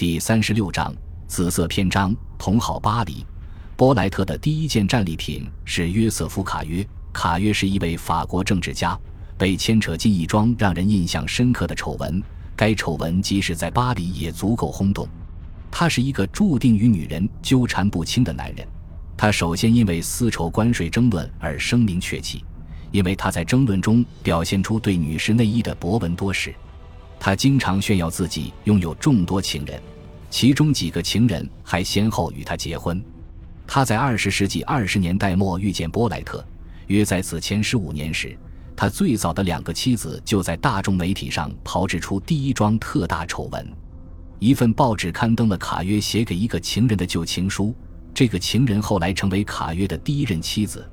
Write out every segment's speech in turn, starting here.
第三十六章紫色篇章：同好巴黎。波莱特的第一件战利品是约瑟夫·卡约。卡约是一位法国政治家，被牵扯进一桩让人印象深刻的丑闻。该丑闻即使在巴黎也足够轰动。他是一个注定与女人纠缠不清的男人。他首先因为丝绸关税争论而声名鹊起，因为他在争论中表现出对女士内衣的博闻多识。他经常炫耀自己拥有众多情人，其中几个情人还先后与他结婚。他在二十世纪二十年代末遇见波莱特，约在此前十五年时，他最早的两个妻子就在大众媒体上炮制出第一桩特大丑闻。一份报纸刊登了卡约写给一个情人的旧情书，这个情人后来成为卡约的第一任妻子，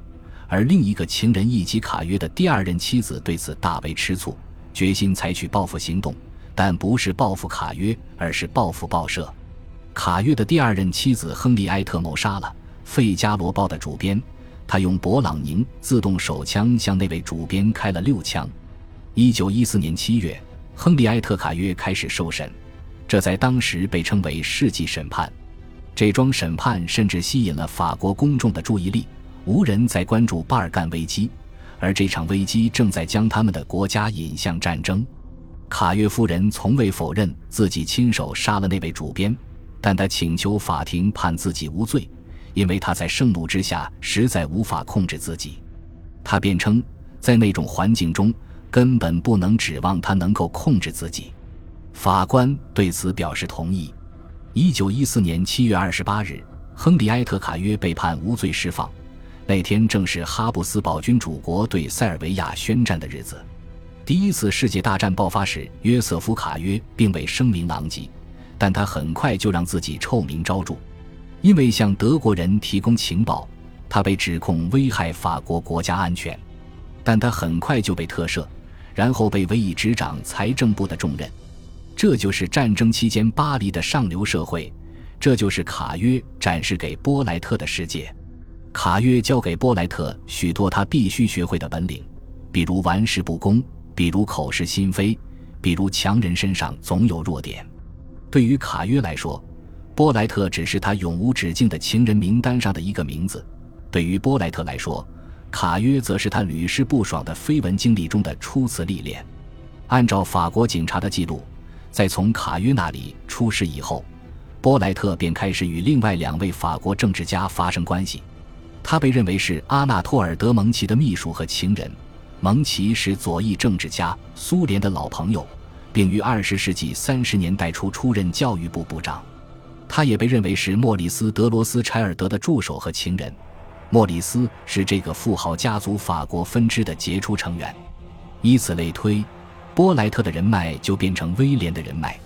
而另一个情人以及卡约的第二任妻子对此大为吃醋。决心采取报复行动，但不是报复卡约，而是报复报社。卡约的第二任妻子亨利埃特谋杀了《费加罗报》的主编，他用勃朗宁自动手枪向那位主编开了六枪。一九一四年七月，亨利埃特卡约开始受审，这在当时被称为世纪审判。这桩审判甚至吸引了法国公众的注意力，无人再关注巴尔干危机。而这场危机正在将他们的国家引向战争。卡约夫人从未否认自己亲手杀了那位主编，但她请求法庭判自己无罪，因为她在盛怒之下实在无法控制自己。她辩称，在那种环境中根本不能指望她能够控制自己。法官对此表示同意。一九一四年七月二十八日，亨利埃特卡约被判无罪释放。那天正是哈布斯堡君主国对塞尔维亚宣战的日子。第一次世界大战爆发时，约瑟夫·卡约并未声名狼藉，但他很快就让自己臭名昭著，因为向德国人提供情报，他被指控危害法国国家安全。但他很快就被特赦，然后被委以执掌财政部的重任。这就是战争期间巴黎的上流社会，这就是卡约展示给波莱特的世界。卡约教给波莱特许多他必须学会的本领，比如玩世不恭，比如口是心非，比如强人身上总有弱点。对于卡约来说，波莱特只是他永无止境的情人名单上的一个名字；对于波莱特来说，卡约则是他屡试不爽的绯闻经历中的初次历练。按照法国警察的记录，在从卡约那里出事以后，波莱特便开始与另外两位法国政治家发生关系。他被认为是阿纳托尔·德蒙奇的秘书和情人。蒙奇是左翼政治家，苏联的老朋友，并于二十世纪三十年代初出任教育部部长。他也被认为是莫里斯·德罗斯柴尔德的助手和情人。莫里斯是这个富豪家族法国分支的杰出成员。以此类推，波莱特的人脉就变成威廉的人脉。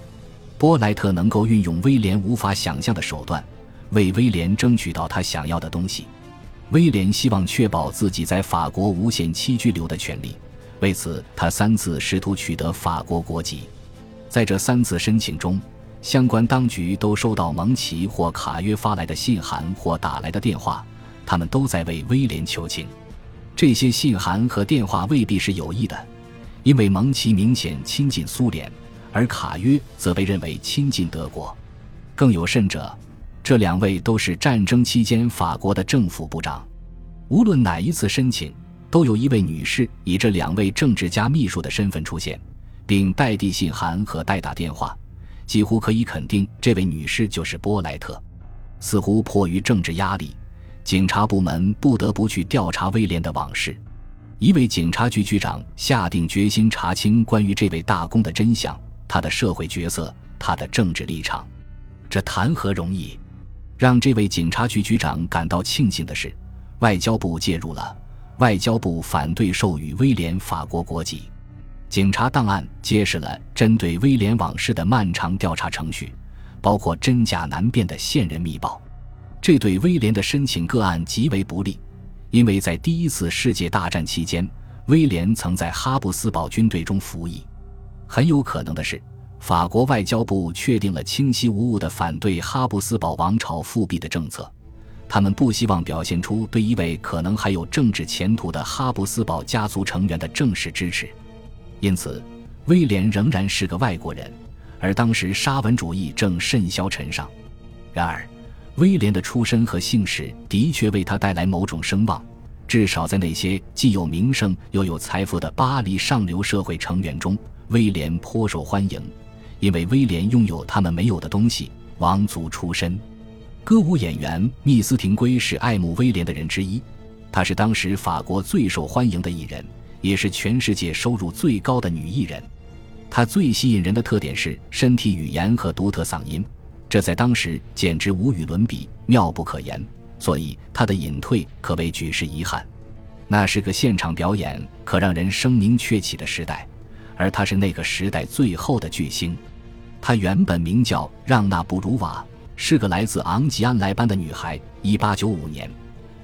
波莱特能够运用威廉无法想象的手段，为威廉争取到他想要的东西。威廉希望确保自己在法国无限期居留的权利，为此他三次试图取得法国国籍。在这三次申请中，相关当局都收到蒙奇或卡约发来的信函或打来的电话，他们都在为威廉求情。这些信函和电话未必是有意的，因为蒙奇明显亲近苏联，而卡约则被认为亲近德国。更有甚者。这两位都是战争期间法国的政府部长。无论哪一次申请，都有一位女士以这两位政治家秘书的身份出现，并代递信函和代打电话。几乎可以肯定，这位女士就是波莱特。似乎迫于政治压力，警察部门不得不去调查威廉的往事。一位警察局局长下定决心查清关于这位大公的真相，他的社会角色，他的政治立场。这谈何容易？让这位警察局局长感到庆幸的是，外交部介入了。外交部反对授予威廉法国国籍。警察档案揭示了针对威廉往事的漫长调查程序，包括真假难辨的线人密报。这对威廉的申请个案极为不利，因为在第一次世界大战期间，威廉曾在哈布斯堡军队中服役。很有可能的是。法国外交部确定了清晰无误的反对哈布斯堡王朝复辟的政策，他们不希望表现出对一位可能还有政治前途的哈布斯堡家族成员的正式支持，因此威廉仍然是个外国人，而当时沙文主义正甚嚣尘上。然而，威廉的出身和姓氏的确为他带来某种声望，至少在那些既有名声又有财富的巴黎上流社会成员中，威廉颇受欢迎，因为威廉拥有他们没有的东西——王族出身。歌舞演员密斯廷圭是爱慕威廉的人之一，她是当时法国最受欢迎的艺人，也是全世界收入最高的女艺人。她最吸引人的特点是身体语言和独特嗓音。这在当时简直无与伦比，妙不可言。所以她的隐退可谓举世遗憾。那是个现场表演可让人声名鹊起的时代，而她是那个时代最后的巨星。她原本名叫让·娜布鲁瓦，是个来自昂吉安莱班的女孩。一八九五年，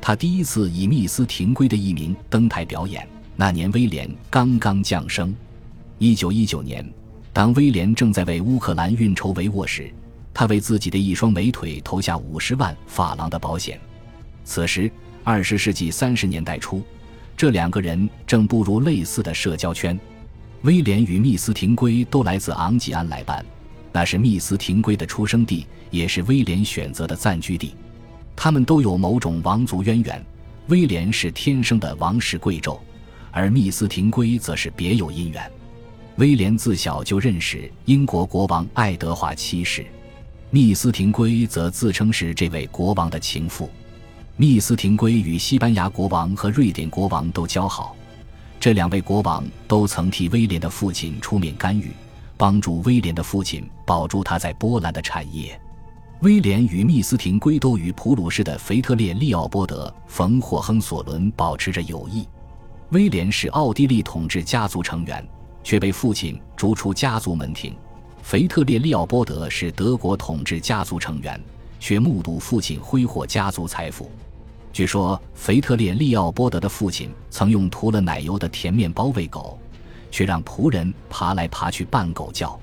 她第一次以密斯廷圭的艺名登台表演。那年威廉刚刚降生。一九一九年，当威廉正在为乌克兰运筹帷幄时。他为自己的一双美腿投下五十万法郎的保险。此时，二十世纪三十年代初，这两个人正步入类似的社交圈。威廉与密斯廷圭都来自昂吉安莱班，那是密斯廷圭的出生地，也是威廉选择的暂居地。他们都有某种王族渊源。威廉是天生的王室贵胄，而密斯廷圭则是别有因缘。威廉自小就认识英国国王爱德华七世。密斯廷圭则自称是这位国王的情妇。密斯廷圭与西班牙国王和瑞典国王都交好，这两位国王都曾替威廉的父亲出面干预，帮助威廉的父亲保住他在波兰的产业。威廉与密斯廷圭都与普鲁士的腓特烈·利奥波德·冯·霍亨索伦保持着友谊。威廉是奥地利统治家族成员，却被父亲逐出家族门庭。腓特烈·利奥波德是德国统治家族成员，却目睹父亲挥霍家族财富。据说，腓特烈·利奥波德的父亲曾用涂了奶油的甜面包喂狗，却让仆人爬来爬去扮狗叫。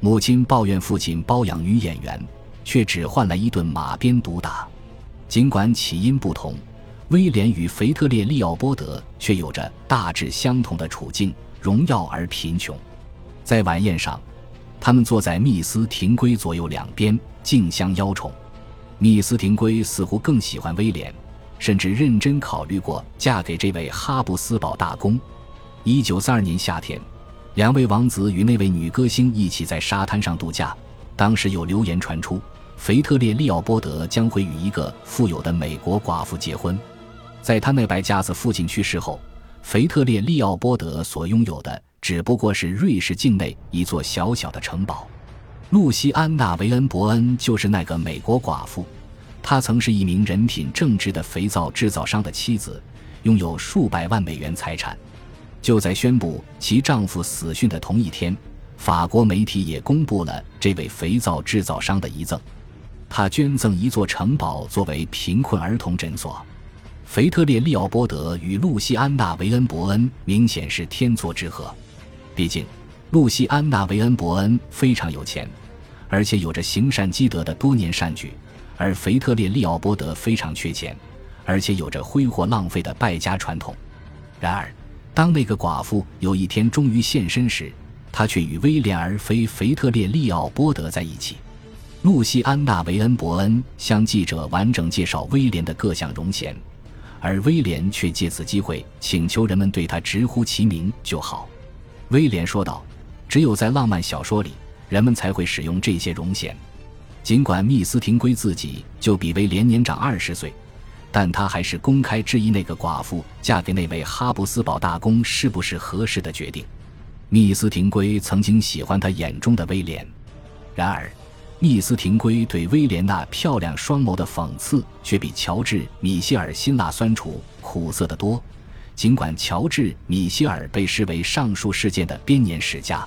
母亲抱怨父亲包养女演员，却只换来一顿马鞭毒打。尽管起因不同，威廉与腓特烈·利奥波德却有着大致相同的处境：荣耀而贫穷。在晚宴上。他们坐在密斯廷圭左右两边，竞相邀宠。密斯廷圭似乎更喜欢威廉，甚至认真考虑过嫁给这位哈布斯堡大公。一九三二年夏天，两位王子与那位女歌星一起在沙滩上度假。当时有流言传出，腓特烈·利奥波德将会与一个富有的美国寡妇结婚。在他那白架子父亲去世后，腓特烈·利奥波德所拥有的。只不过是瑞士境内一座小小的城堡。露西安娜·维恩伯恩就是那个美国寡妇，她曾是一名人品正直的肥皂制造商的妻子，拥有数百万美元财产。就在宣布其丈夫死讯的同一天，法国媒体也公布了这位肥皂制造商的遗赠：他捐赠一座城堡作为贫困儿童诊所。腓特烈·利奥波德与露西安娜·维恩伯恩明显是天作之合。毕竟，露西安娜·维恩伯恩非常有钱，而且有着行善积德的多年善举；而腓特烈·利奥波德非常缺钱，而且有着挥霍浪费的败家传统。然而，当那个寡妇有一天终于现身时，她却与威廉而非腓特烈·利奥波德在一起。露西安娜·维恩伯恩向记者完整介绍威廉的各项荣衔，而威廉却借此机会请求人们对他直呼其名就好。威廉说道：“只有在浪漫小说里，人们才会使用这些荣衔。尽管密斯廷圭自己就比威廉年长二十岁，但他还是公开质疑那个寡妇嫁给那位哈布斯堡大公是不是合适的决定。密斯廷圭曾经喜欢他眼中的威廉，然而，密斯廷圭对威廉那漂亮双眸的讽刺却比乔治·米歇尔辛辣酸楚苦涩得多。”尽管乔治·米歇尔被视为上述事件的编年史家，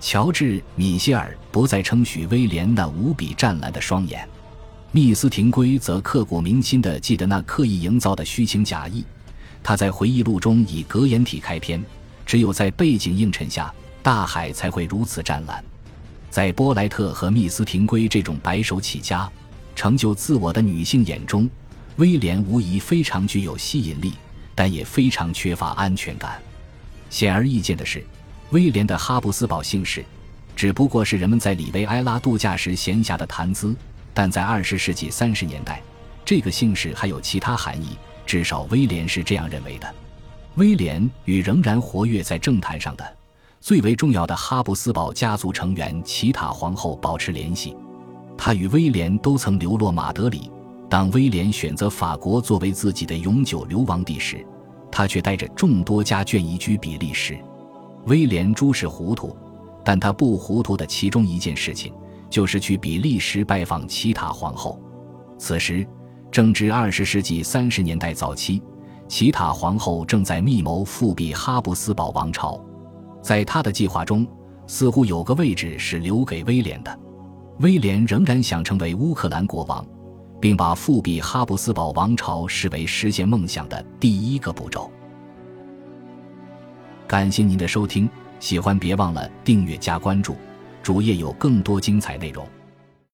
乔治·米歇尔不再称许威廉那无比湛蓝的双眼，密斯廷圭则刻骨铭心地记得那刻意营造的虚情假意。他在回忆录中以格言体开篇：“只有在背景映衬下，大海才会如此湛蓝。”在波莱特和密斯廷圭这种白手起家、成就自我的女性眼中，威廉无疑非常具有吸引力。但也非常缺乏安全感。显而易见的是，威廉的哈布斯堡姓氏，只不过是人们在里维埃拉度假时闲暇的谈资。但在二十世纪三十年代，这个姓氏还有其他含义，至少威廉是这样认为的。威廉与仍然活跃在政坛上的最为重要的哈布斯堡家族成员齐塔皇后保持联系。他与威廉都曾流落马德里。当威廉选择法国作为自己的永久流亡地时，他却带着众多家眷移居比利时。威廉诸事糊涂，但他不糊涂的其中一件事情，就是去比利时拜访齐塔皇后。此时正值二十世纪三十年代早期，齐塔皇后正在密谋复辟哈布斯堡王朝。在他的计划中，似乎有个位置是留给威廉的。威廉仍然想成为乌克兰国王。并把复辟哈布斯堡王朝视为实现梦想的第一个步骤。感谢您的收听，喜欢别忘了订阅加关注，主页有更多精彩内容。